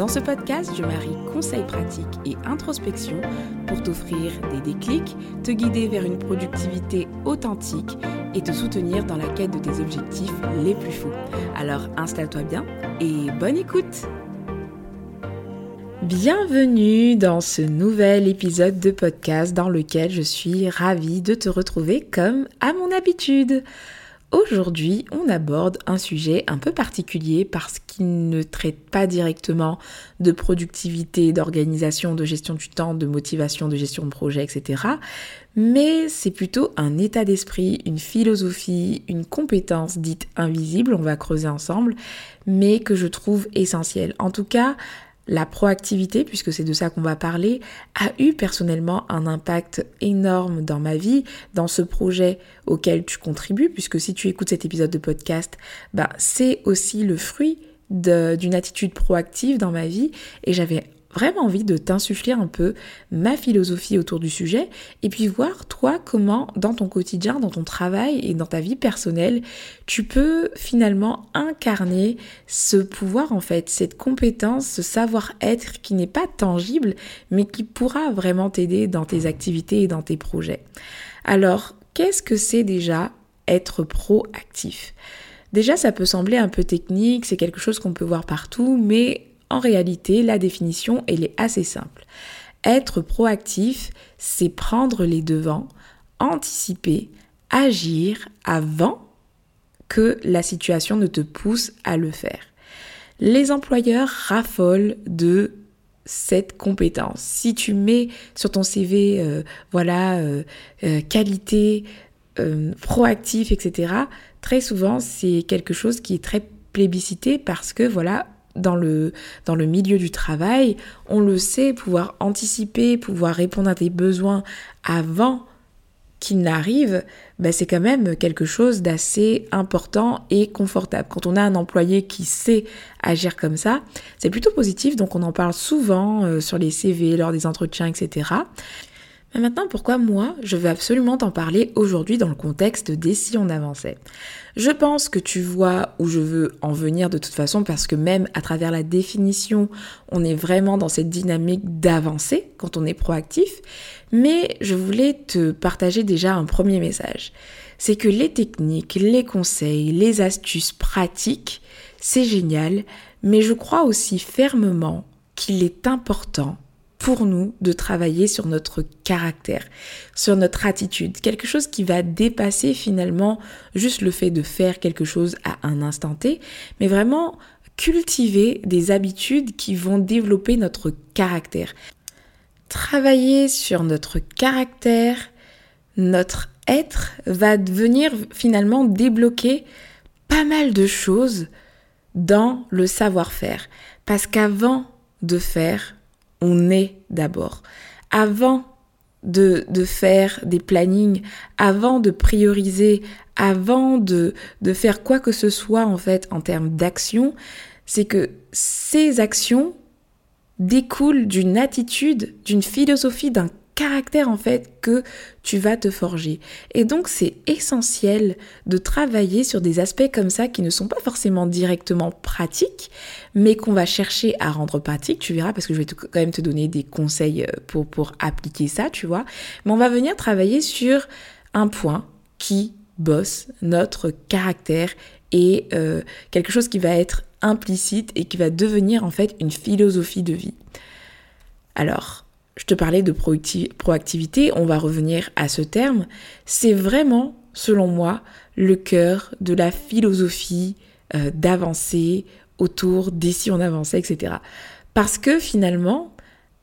Dans ce podcast, je marie conseils pratiques et introspection pour t'offrir des déclics, te guider vers une productivité authentique et te soutenir dans la quête de tes objectifs les plus fous. Alors installe-toi bien et bonne écoute Bienvenue dans ce nouvel épisode de podcast dans lequel je suis ravie de te retrouver comme à mon habitude. Aujourd'hui, on aborde un sujet un peu particulier parce qu'il ne traite pas directement de productivité, d'organisation, de gestion du temps, de motivation, de gestion de projet, etc. Mais c'est plutôt un état d'esprit, une philosophie, une compétence dite invisible, on va creuser ensemble, mais que je trouve essentielle. En tout cas, la proactivité, puisque c'est de ça qu'on va parler, a eu personnellement un impact énorme dans ma vie, dans ce projet auquel tu contribues, puisque si tu écoutes cet épisode de podcast, bah, c'est aussi le fruit d'une attitude proactive dans ma vie et j'avais vraiment envie de t'insuffler un peu ma philosophie autour du sujet et puis voir toi comment dans ton quotidien, dans ton travail et dans ta vie personnelle, tu peux finalement incarner ce pouvoir en fait, cette compétence, ce savoir-être qui n'est pas tangible mais qui pourra vraiment t'aider dans tes activités et dans tes projets. Alors, qu'est-ce que c'est déjà être proactif? Déjà, ça peut sembler un peu technique, c'est quelque chose qu'on peut voir partout, mais en réalité, la définition, elle est assez simple. Être proactif, c'est prendre les devants, anticiper, agir avant que la situation ne te pousse à le faire. Les employeurs raffolent de cette compétence. Si tu mets sur ton CV, euh, voilà, euh, euh, qualité, proactif, etc., très souvent, c'est quelque chose qui est très plébiscité parce que, voilà, dans le, milieu du travail, on le sait, pouvoir anticiper, pouvoir répondre à tes besoins avant qu'ils n'arrivent, ben c'est quand même quelque chose d'assez important et confortable. Quand on a un employé qui sait agir comme ça, c'est plutôt positif, donc on en parle souvent euh, sur les CV, lors des entretiens, etc. Mais maintenant, pourquoi moi, je veux absolument t'en parler aujourd'hui dans le contexte des si on avançait? Je pense que tu vois où je veux en venir de toute façon parce que même à travers la définition, on est vraiment dans cette dynamique d'avancer quand on est proactif. Mais je voulais te partager déjà un premier message. C'est que les techniques, les conseils, les astuces pratiques, c'est génial, mais je crois aussi fermement qu'il est important pour nous de travailler sur notre caractère, sur notre attitude, quelque chose qui va dépasser finalement juste le fait de faire quelque chose à un instant T, mais vraiment cultiver des habitudes qui vont développer notre caractère. Travailler sur notre caractère, notre être va venir finalement débloquer pas mal de choses dans le savoir-faire. Parce qu'avant de faire, on est d'abord. Avant de, faire des plannings, avant de prioriser, avant de, de faire quoi que ce soit en fait en termes d'action, c'est que ces actions découlent d'une attitude, d'une philosophie, d'un caractère en fait que tu vas te forger. Et donc c'est essentiel de travailler sur des aspects comme ça qui ne sont pas forcément directement pratiques, mais qu'on va chercher à rendre pratique. Tu verras parce que je vais quand même te donner des conseils euh, pour, pour appliquer ça, tu vois. Mais on va venir travailler sur un point qui bosse notre caractère et euh, quelque chose qui va être implicite et qui va devenir en fait une philosophie de vie. Alors, je te parlais de proactivité, on va revenir à ce terme. C'est vraiment, selon moi, le cœur de la philosophie euh, d'avancer autour si on avançait, etc. Parce que finalement,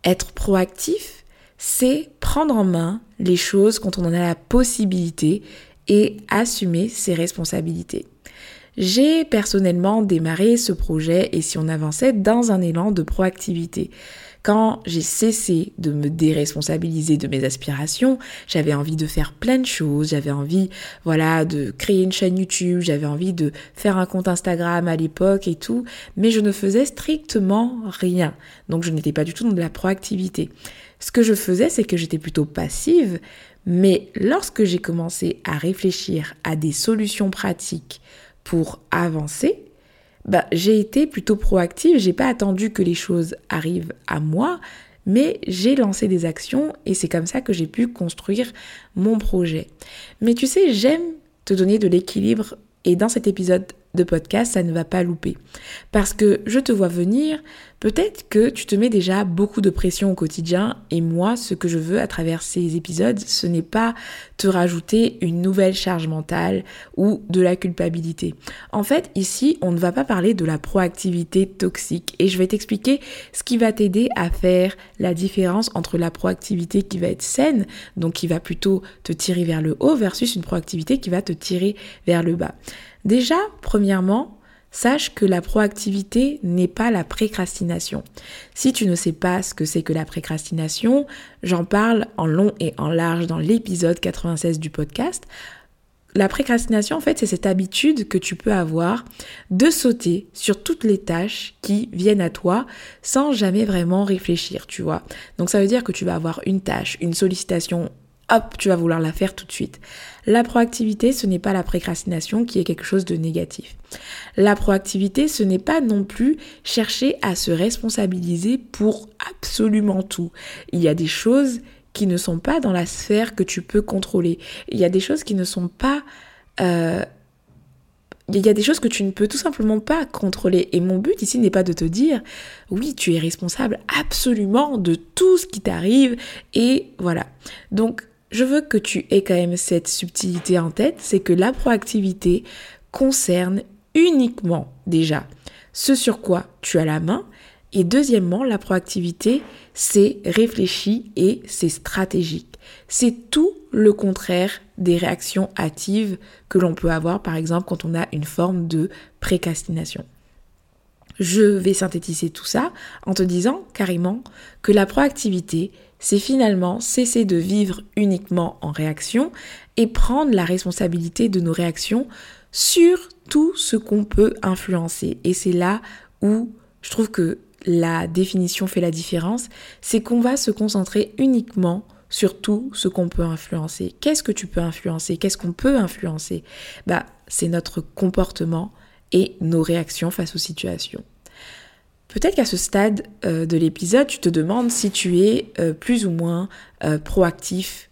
être proactif, c'est prendre en main les choses quand on en a la possibilité et assumer ses responsabilités. J'ai personnellement démarré ce projet et si on avançait dans un élan de proactivité. Quand j'ai cessé de me déresponsabiliser de mes aspirations, j'avais envie de faire plein de choses, j'avais envie, voilà, de créer une chaîne YouTube, j'avais envie de faire un compte Instagram à l'époque et tout, mais je ne faisais strictement rien. Donc je n'étais pas du tout dans de la proactivité. Ce que je faisais, c'est que j'étais plutôt passive, mais lorsque j'ai commencé à réfléchir à des solutions pratiques pour avancer, bah, j'ai été plutôt proactive, j'ai pas attendu que les choses arrivent à moi, mais j'ai lancé des actions et c'est comme ça que j'ai pu construire mon projet. Mais tu sais, j'aime te donner de l'équilibre et dans cet épisode de podcast, ça ne va pas louper. Parce que je te vois venir, peut-être que tu te mets déjà beaucoup de pression au quotidien et moi, ce que je veux à travers ces épisodes, ce n'est pas te rajouter une nouvelle charge mentale ou de la culpabilité. En fait, ici, on ne va pas parler de la proactivité toxique et je vais t'expliquer ce qui va t'aider à faire la différence entre la proactivité qui va être saine, donc qui va plutôt te tirer vers le haut versus une proactivité qui va te tirer vers le bas. Déjà, premièrement, sache que la proactivité n'est pas la précrastination. Si tu ne sais pas ce que c'est que la précrastination, j'en parle en long et en large dans l'épisode 96 du podcast. La précrastination, en fait, c'est cette habitude que tu peux avoir de sauter sur toutes les tâches qui viennent à toi sans jamais vraiment réfléchir, tu vois. Donc ça veut dire que tu vas avoir une tâche, une sollicitation hop, tu vas vouloir la faire tout de suite. La proactivité, ce n'est pas la précrastination qui est quelque chose de négatif. La proactivité, ce n'est pas non plus chercher à se responsabiliser pour absolument tout. Il y a des choses qui ne sont pas dans la sphère que tu peux contrôler. Il y a des choses qui ne sont pas... Euh, il y a des choses que tu ne peux tout simplement pas contrôler. Et mon but ici n'est pas de te dire, oui, tu es responsable absolument de tout ce qui t'arrive. Et voilà. Donc, je veux que tu aies quand même cette subtilité en tête, c'est que la proactivité concerne uniquement déjà ce sur quoi tu as la main. Et deuxièmement, la proactivité, c'est réfléchi et c'est stratégique. C'est tout le contraire des réactions hâtives que l'on peut avoir, par exemple, quand on a une forme de précastination. Je vais synthétiser tout ça en te disant carrément que la proactivité, c'est finalement cesser de vivre uniquement en réaction et prendre la responsabilité de nos réactions sur tout ce qu'on peut influencer. Et c'est là où je trouve que la définition fait la différence, c'est qu'on va se concentrer uniquement sur tout ce qu'on peut influencer. Qu'est-ce que tu peux influencer? Qu'est-ce qu'on peut influencer? Bah, c'est notre comportement et nos réactions face aux situations. Peut-être qu'à ce stade euh, de l'épisode, tu te demandes si tu es euh, plus ou moins euh, proactif.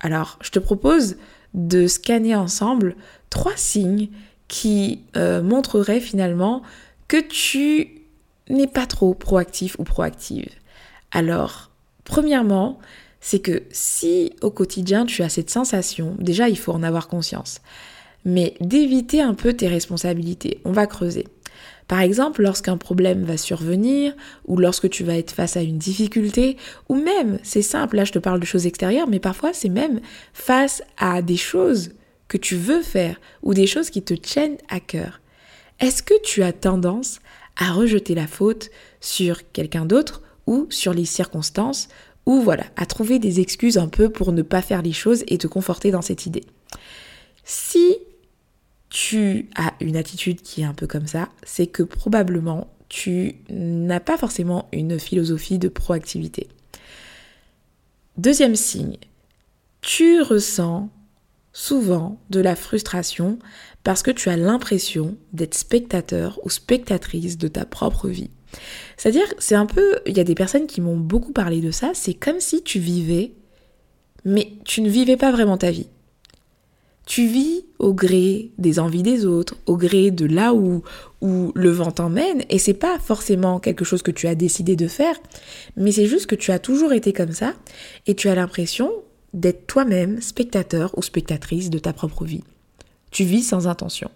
Alors, je te propose de scanner ensemble trois signes qui montreraient finalement que tu n'es pas trop proactif ou proactive. Alors, premièrement, c'est que si au quotidien tu as cette sensation, déjà il faut en avoir conscience, mais d'éviter un peu tes responsabilités. On va creuser. Par exemple, lorsqu'un problème va survenir, ou lorsque tu vas être face à une difficulté, ou même, c'est simple, là je te parle de choses extérieures, mais parfois c'est même face à des choses que tu veux faire, ou des choses qui te tiennent à cœur. Est-ce que tu as tendance à rejeter la faute sur quelqu'un d'autre ou sur les circonstances, ou voilà, à trouver des excuses un peu pour ne pas faire les choses et te conforter dans cette idée? Si tu as une attitude qui est un peu comme ça, c'est que probablement tu n'as pas forcément une philosophie de proactivité. Deuxième signe, tu ressens souvent de la frustration parce que tu as l'impression d'être spectateur ou spectatrice de ta propre vie. C'est-à-dire, c'est un peu, il y a des personnes qui m'ont beaucoup parlé de ça, c'est comme si tu vivais, mais tu ne vivais pas vraiment ta vie. Tu vis au gré des envies des autres, au gré de là où, où le vent t'emmène, et c'est pas forcément quelque chose que tu as décidé de faire, mais c'est juste que tu as toujours été comme ça, et tu as l'impression d'être toi-même spectateur ou spectatrice de ta propre vie. Tu vis sans intention.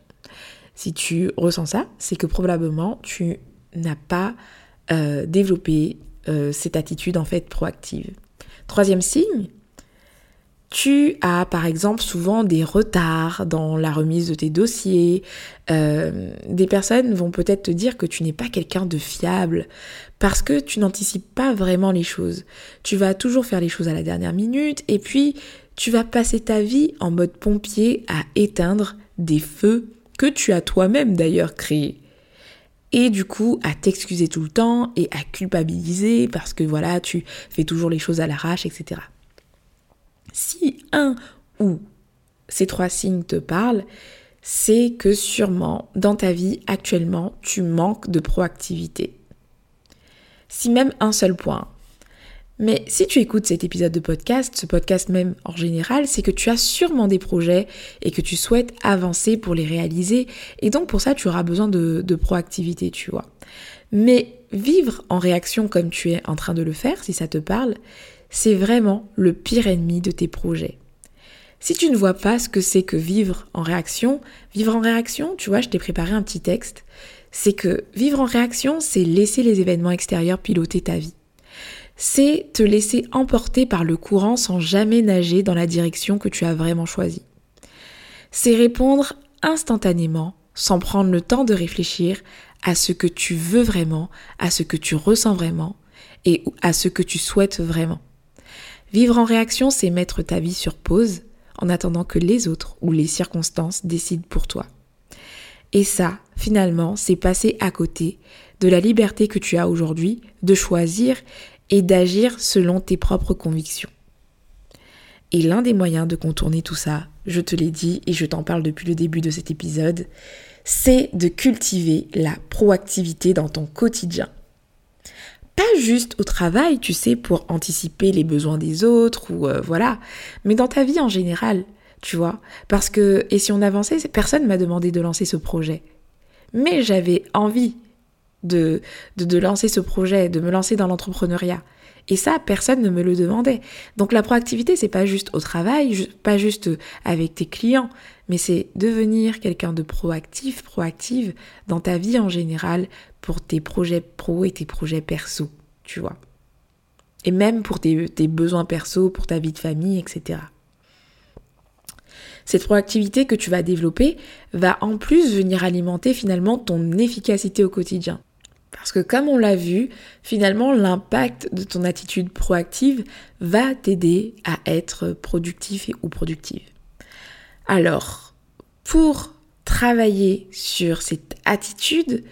Si tu ressens ça, c'est que probablement tu n'as pas euh, développé euh, cette attitude en fait proactive. Troisième signe, tu as par exemple souvent des retards dans la remise de tes dossiers. Euh, des personnes vont peut-être te dire que tu n'es pas quelqu'un de fiable parce que tu n'anticipes pas vraiment les choses. Tu vas toujours faire les choses à la dernière minute et puis tu vas passer ta vie en mode pompier à éteindre des feux que tu as toi-même d'ailleurs créés. Et du coup, à t'excuser tout le temps et à culpabiliser parce que voilà, tu fais toujours les choses à l'arrache, etc. Si un ou ces trois signes te parlent, c'est que sûrement dans ta vie actuellement, tu manques de proactivité. Si même un seul point. Mais si tu écoutes cet épisode de podcast, ce podcast même en général, c'est que tu as sûrement des projets et que tu souhaites avancer pour les réaliser. Et donc pour ça, tu auras besoin de, de proactivité, tu vois. Mais vivre en réaction comme tu es en train de le faire, si ça te parle, c'est vraiment le pire ennemi de tes projets. Si tu ne vois pas ce que c'est que vivre en réaction, vivre en réaction, tu vois, je t'ai préparé un petit texte, c'est que vivre en réaction, c'est laisser les événements extérieurs piloter ta vie. C'est te laisser emporter par le courant sans jamais nager dans la direction que tu as vraiment choisie. C'est répondre instantanément, sans prendre le temps de réfléchir à ce que tu veux vraiment, à ce que tu ressens vraiment et à ce que tu souhaites vraiment. Vivre en réaction, c'est mettre ta vie sur pause en attendant que les autres ou les circonstances décident pour toi. Et ça, finalement, c'est passer à côté de la liberté que tu as aujourd'hui de choisir et d'agir selon tes propres convictions. Et l'un des moyens de contourner tout ça, je te l'ai dit et je t'en parle depuis le début de cet épisode, c'est de cultiver la proactivité dans ton quotidien pas juste au travail, tu sais, pour anticiper les besoins des autres ou euh, voilà, mais dans ta vie en général, tu vois. Parce que, et si on avançait, personne m'a demandé de lancer ce projet. Mais j'avais envie de, de, de, lancer ce projet, de me lancer dans l'entrepreneuriat. Et ça, personne ne me le demandait. Donc la proactivité, c'est pas juste au travail, pas juste avec tes clients, mais c'est devenir quelqu'un de proactif, proactive dans ta vie en général pour tes projets pro et tes projets perso, tu vois. Et même pour tes, besoins perso, pour ta vie de famille, etc. Cette proactivité que tu vas développer va en plus venir alimenter finalement ton efficacité au quotidien. Parce que comme on l'a vu, finalement, l'impact de ton attitude proactive va t'aider à être productif ou productive. Alors, pour travailler sur cette attitude,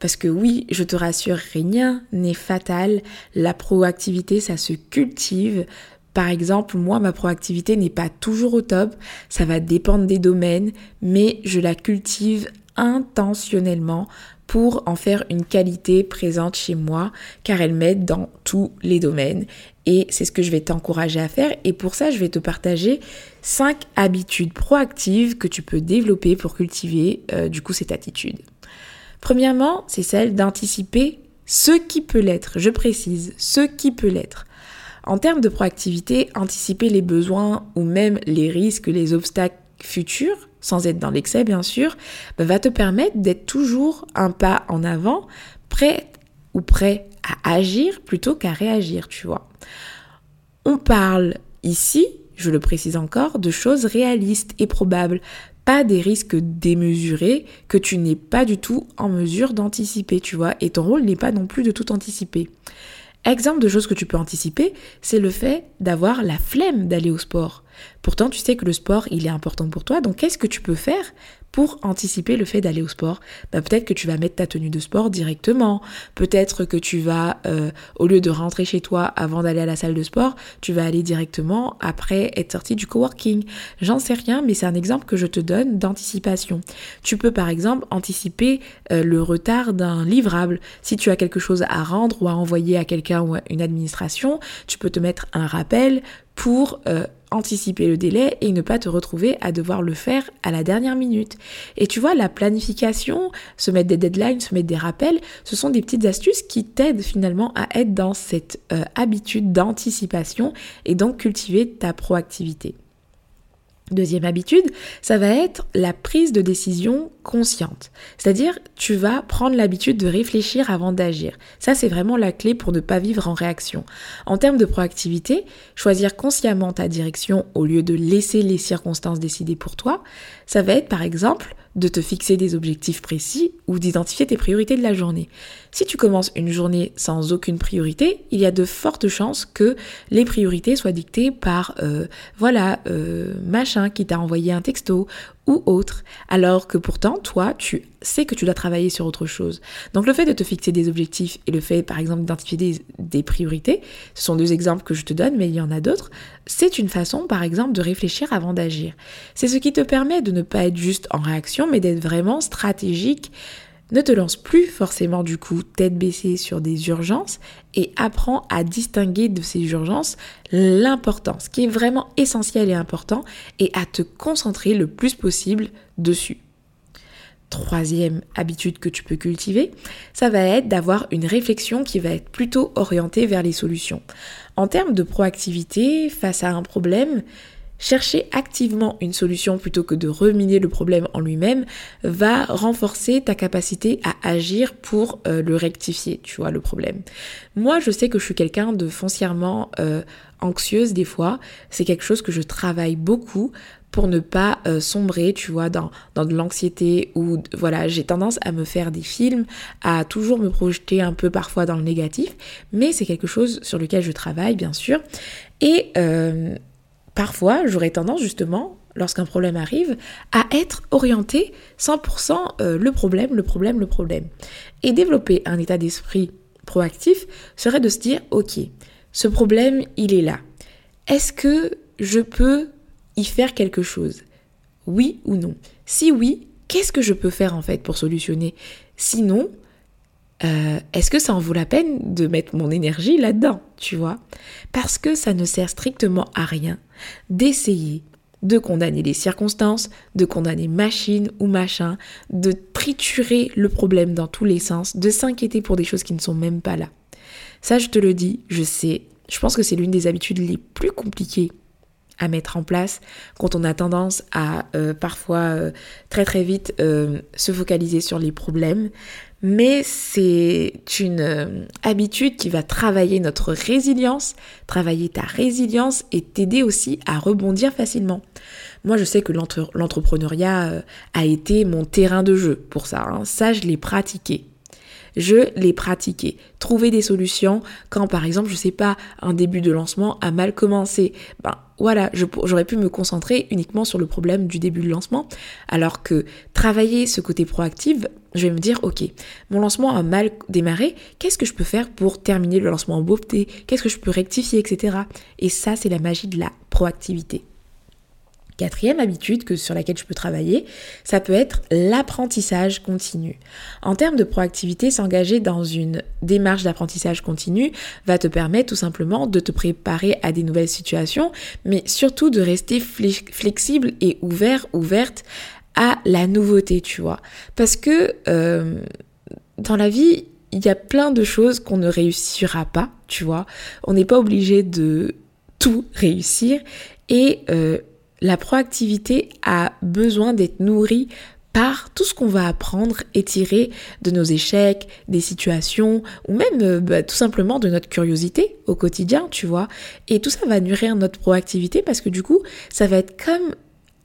parce que oui, je te rassure, rien n'est fatal. La proactivité, ça se cultive. Par exemple, moi, ma proactivité n'est pas toujours au top. Ça va dépendre des domaines, mais je la cultive intentionnellement pour en faire une qualité présente chez moi, car elle m'aide dans tous les domaines. Et c'est ce que je vais t'encourager à faire. Et pour ça, je vais te partager cinq habitudes proactives que tu peux développer pour cultiver euh, du coup cette attitude. Premièrement, c'est celle d'anticiper ce qui peut l'être. Je précise, ce qui peut l'être. En termes de proactivité, anticiper les besoins ou même les risques, les obstacles futurs sans être dans l'excès bien sûr, bah, va te permettre d'être toujours un pas en avant, prêt ou prêt à agir plutôt qu'à réagir, tu vois. On parle ici, je le précise encore, de choses réalistes et probables, pas des risques démesurés que tu n'es pas du tout en mesure d'anticiper, tu vois, et ton rôle n'est pas non plus de tout anticiper. Exemple de choses que tu peux anticiper, c'est le fait d'avoir la flemme d'aller au sport. Pourtant, tu sais que le sport, il est important pour toi, donc qu'est-ce que tu peux faire pour anticiper le fait d'aller au sport bah, Peut-être que tu vas mettre ta tenue de sport directement, peut-être que tu vas, euh, au lieu de rentrer chez toi avant d'aller à la salle de sport, tu vas aller directement après être sorti du coworking. J'en sais rien, mais c'est un exemple que je te donne d'anticipation. Tu peux par exemple anticiper euh, le retard d'un livrable. Si tu as quelque chose à rendre ou à envoyer à quelqu'un ou à une administration, tu peux te mettre un rappel pour euh, anticiper le délai et ne pas te retrouver à devoir le faire à la dernière minute. Et tu vois, la planification, se mettre des deadlines, se mettre des rappels, ce sont des petites astuces qui t'aident finalement à être dans cette euh, habitude d'anticipation et donc cultiver ta proactivité. Deuxième habitude, ça va être la prise de décision consciente. C'est-à-dire, tu vas prendre l'habitude de réfléchir avant d'agir. Ça, c'est vraiment la clé pour ne pas vivre en réaction. En termes de proactivité, choisir consciemment ta direction au lieu de laisser les circonstances décider pour toi, ça va être par exemple de te fixer des objectifs précis ou d'identifier tes priorités de la journée. Si tu commences une journée sans aucune priorité, il y a de fortes chances que les priorités soient dictées par, euh, voilà, euh, machin qui t'a envoyé un texto ou autre, alors que pourtant, toi, tu sais que tu dois travailler sur autre chose. Donc le fait de te fixer des objectifs et le fait, par exemple, d'identifier des, priorités, ce sont deux exemples que je te donne, mais il y en a d'autres, c'est une façon, par exemple, de réfléchir avant d'agir. C'est ce qui te permet de ne pas être juste en réaction, mais d'être vraiment stratégique ne te lance plus forcément du coup tête baissée sur des urgences et apprends à distinguer de ces urgences l'important, ce qui est vraiment essentiel et important, et à te concentrer le plus possible dessus. Troisième habitude que tu peux cultiver, ça va être d'avoir une réflexion qui va être plutôt orientée vers les solutions. En termes de proactivité face à un problème, Chercher activement une solution plutôt que de reminer le problème en lui-même va renforcer ta capacité à agir pour euh, le rectifier, tu vois, le problème. Moi, je sais que je suis quelqu'un de foncièrement euh, anxieuse des fois. C'est quelque chose que je travaille beaucoup pour ne pas euh, sombrer, tu vois, dans, dans de l'anxiété ou voilà, j'ai tendance à me faire des films, à toujours me projeter un peu parfois dans le négatif, mais c'est quelque chose sur lequel je travaille, bien sûr. Et parfois, j'aurais tendance justement, lorsqu'un problème arrive, à être orienté 100% euh, le problème, le problème, le problème. Et développer un état d'esprit proactif serait de se dire, ok, ce problème, il est là. Est-ce que je peux y faire quelque chose? Oui ou non? Si oui, qu'est-ce que je peux faire en fait pour solutionner? Sinon, euh, est-ce que ça en vaut la peine de mettre mon énergie là-dedans, tu vois? Parce que ça ne sert strictement à rien d'essayer de condamner les circonstances, de condamner machine ou machin, de triturer le problème dans tous les sens, de s'inquiéter pour des choses qui ne sont même pas là. Ça, je te le dis, je sais, je pense que c'est l'une des habitudes les plus compliquées à mettre en place quand on a tendance à euh, parfois euh, très très vite se focaliser sur les problèmes mais c'est une euh, habitude qui va travailler notre résilience, travailler ta résilience et t'aider aussi à rebondir facilement. Moi, je sais que l'entrepreneuriat euh, a été mon terrain de jeu pour ça. Hein. Ça, je l'ai pratiqué je l'ai pratiqué. Trouver des solutions quand par exemple, je sais pas, un début de lancement a mal commencé. Ben voilà, j'aurais pu me concentrer uniquement sur le problème du début de lancement, alors que travailler ce côté proactif, je vais me dire, ok, mon lancement a mal démarré, qu'est-ce que je peux faire pour terminer le lancement en beauté? Qu'est-ce que je peux rectifier, etc. Et ça, c'est la magie de la proactivité. Quatrième habitude que, sur laquelle je peux travailler, ça peut être l'apprentissage continu. En termes de proactivité, s'engager dans une démarche d'apprentissage continu va te permettre tout simplement de te préparer à des nouvelles situations, mais surtout de rester flexible et ouvert, ouverte à la nouveauté, tu vois. Parce que euh, dans la vie, il y a plein de choses qu'on ne réussira pas, tu vois. On n'est pas obligé de tout réussir et euh, la proactivité a besoin d'être nourrie par tout ce qu'on va apprendre et tirer de nos échecs, des situations, ou même euh, bah, tout simplement de notre curiosité au quotidien, tu vois. Et tout ça va nourrir notre proactivité parce que du coup, ça va être comme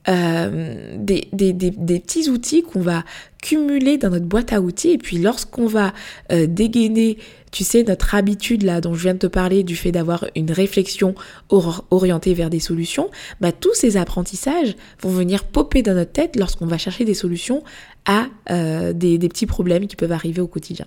euh, des, des, des, des, petits outils qu'on va cumuler dans notre boîte à outils et puis lorsqu'on va euh, dégainer tu sais, notre habitude là dont je viens de te parler du fait d'avoir une réflexion orientée vers des solutions, bah, tous ces apprentissages vont venir popper dans notre tête lorsqu'on va chercher des solutions à euh, des, des, petits problèmes qui peuvent arriver au quotidien.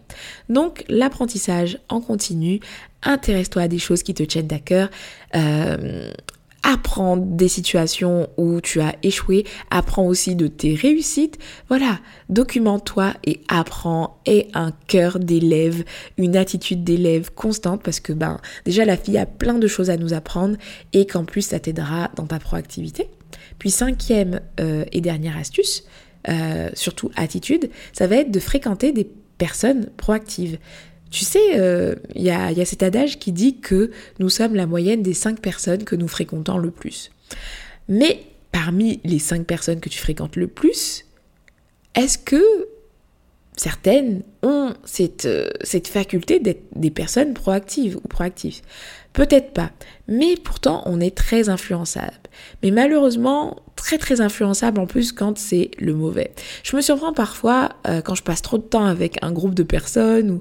Donc l'apprentissage en continu, intéresse-toi à des choses qui te tiennent à cœur. Euh, apprends des situations où tu as échoué, apprends aussi de tes réussites. Voilà, documente-toi et apprends. Aie un cœur d'élève, une attitude d'élève constante parce que ben déjà la fille a plein de choses à nous apprendre et qu'en plus ça t'aidera dans ta proactivité. Puis cinquième euh, et dernière astuce, euh, surtout attitude, ça va être de fréquenter des personnes proactives. Tu sais, il euh, y, a, cet adage qui dit que nous sommes la moyenne des cinq personnes que nous fréquentons le plus. Mais parmi les cinq personnes que tu fréquentes le plus, est-ce que certaines ont cette, euh, cette faculté d'être des personnes proactives ou proactives Peut-être pas, mais pourtant on est très influençable. Mais malheureusement, très très influençable en plus quand c'est le mauvais. Je me surprends parfois euh, quand je passe trop de temps avec un groupe de personnes ou,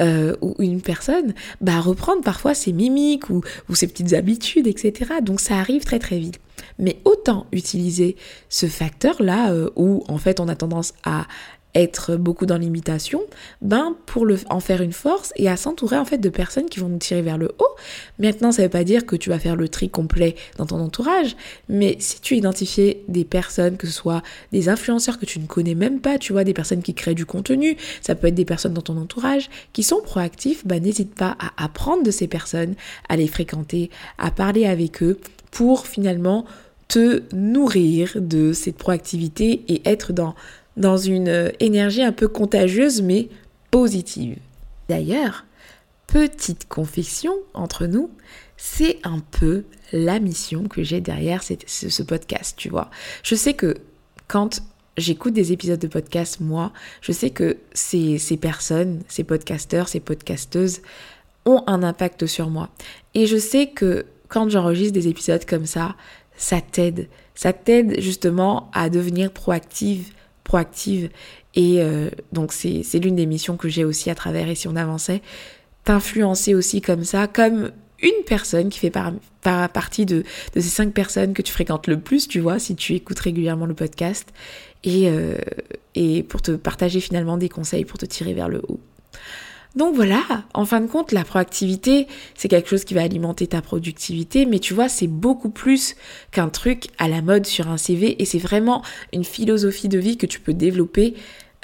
euh, une personne, bah reprendre parfois ses mimiques ou, ou ses petites habitudes, etc. Donc ça arrive très très vite. Mais autant utiliser ce facteur-là euh, où en fait on a tendance à être beaucoup dans l'imitation, ben pour le, en faire une force et à s'entourer en fait de personnes qui vont nous tirer vers le haut. Maintenant, ça ne veut pas dire que tu vas faire le tri complet dans ton entourage, mais si tu identifies des personnes, que ce soit des influenceurs que tu ne connais même pas, tu vois, des personnes qui créent du contenu, ça peut être des personnes dans ton entourage qui sont proactifs, ben n'hésite pas à apprendre de ces personnes, à les fréquenter, à parler avec eux pour finalement te nourrir de cette proactivité et être dans dans une énergie un peu contagieuse mais positive. D'ailleurs, petite confession entre nous, c'est un peu la mission que j'ai derrière ce podcast, tu vois. Je sais que quand j'écoute des épisodes de podcast, moi, je sais que ces, ces personnes, ces podcasteurs, ces podcasteuses ont un impact sur moi. Et je sais que quand j'enregistre des épisodes comme ça, ça t'aide. Ça t'aide justement à devenir proactive proactive. Et euh, donc c'est l'une des missions que j'ai aussi à travers Et si on avançait, t'influencer aussi comme ça, comme une personne qui fait par, partie de, de, ces cinq personnes que tu fréquentes le plus, tu vois, si tu écoutes régulièrement le podcast, et, euh, et pour te partager finalement des conseils pour te tirer vers le haut. Donc voilà, en fin de compte, la proactivité, c'est quelque chose qui va alimenter ta productivité, mais tu vois, c'est beaucoup plus qu'un truc à la mode sur un CV et c'est vraiment une philosophie de vie que tu peux développer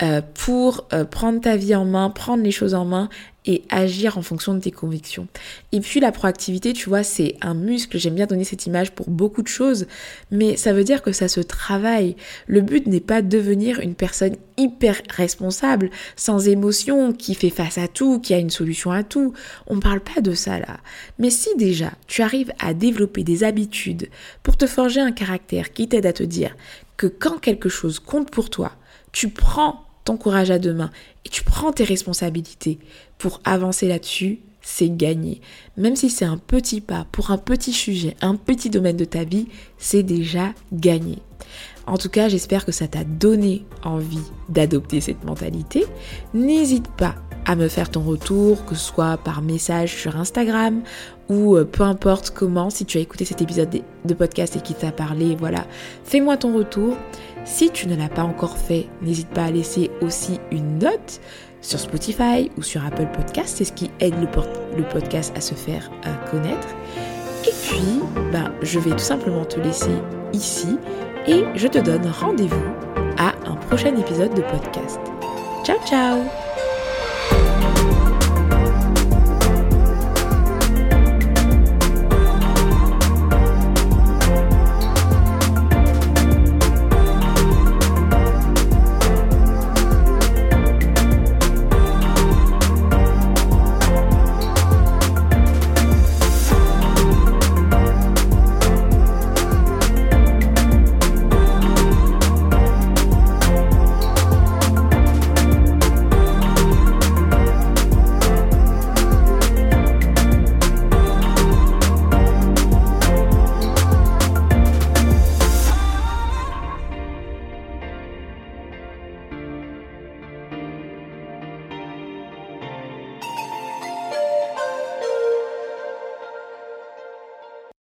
euh, pour euh, prendre ta vie en main, prendre les choses en main et agir en fonction de tes convictions. Et puis la proactivité, tu vois, c'est un muscle, j'aime bien donner cette image pour beaucoup de choses, mais ça veut dire que ça se travaille. Le but n'est pas de devenir une personne hyper responsable, sans émotion, qui fait face à tout, qui a une solution à tout. On ne parle pas de ça là. Mais si déjà tu arrives à développer des habitudes pour te forger un caractère qui t'aide à te dire que quand quelque chose compte pour toi, tu prends ton courage à deux mains et tu prends tes responsabilités pour avancer là-dessus, c'est gagné. Même si c'est un petit pas pour un petit sujet, un petit domaine de ta vie, c'est déjà gagné. En tout cas, j'espère que ça t'a donné envie d'adopter cette mentalité. N'hésite pas à me faire ton retour, que ce soit par message sur Instagram ou euh, peu importe comment, si tu as écouté cet épisode de podcast et qui t'a parlé, voilà, fais-moi ton retour. Si tu ne l'as pas encore fait, n'hésite pas à laisser aussi une note sur Spotify ou sur Apple Podcast. C'est ce qui aide le, podcast à se faire connaître. Et puis, ben, je vais tout simplement te laisser ici et je te donne rendez-vous à un prochain épisode de podcast. Ciao ciao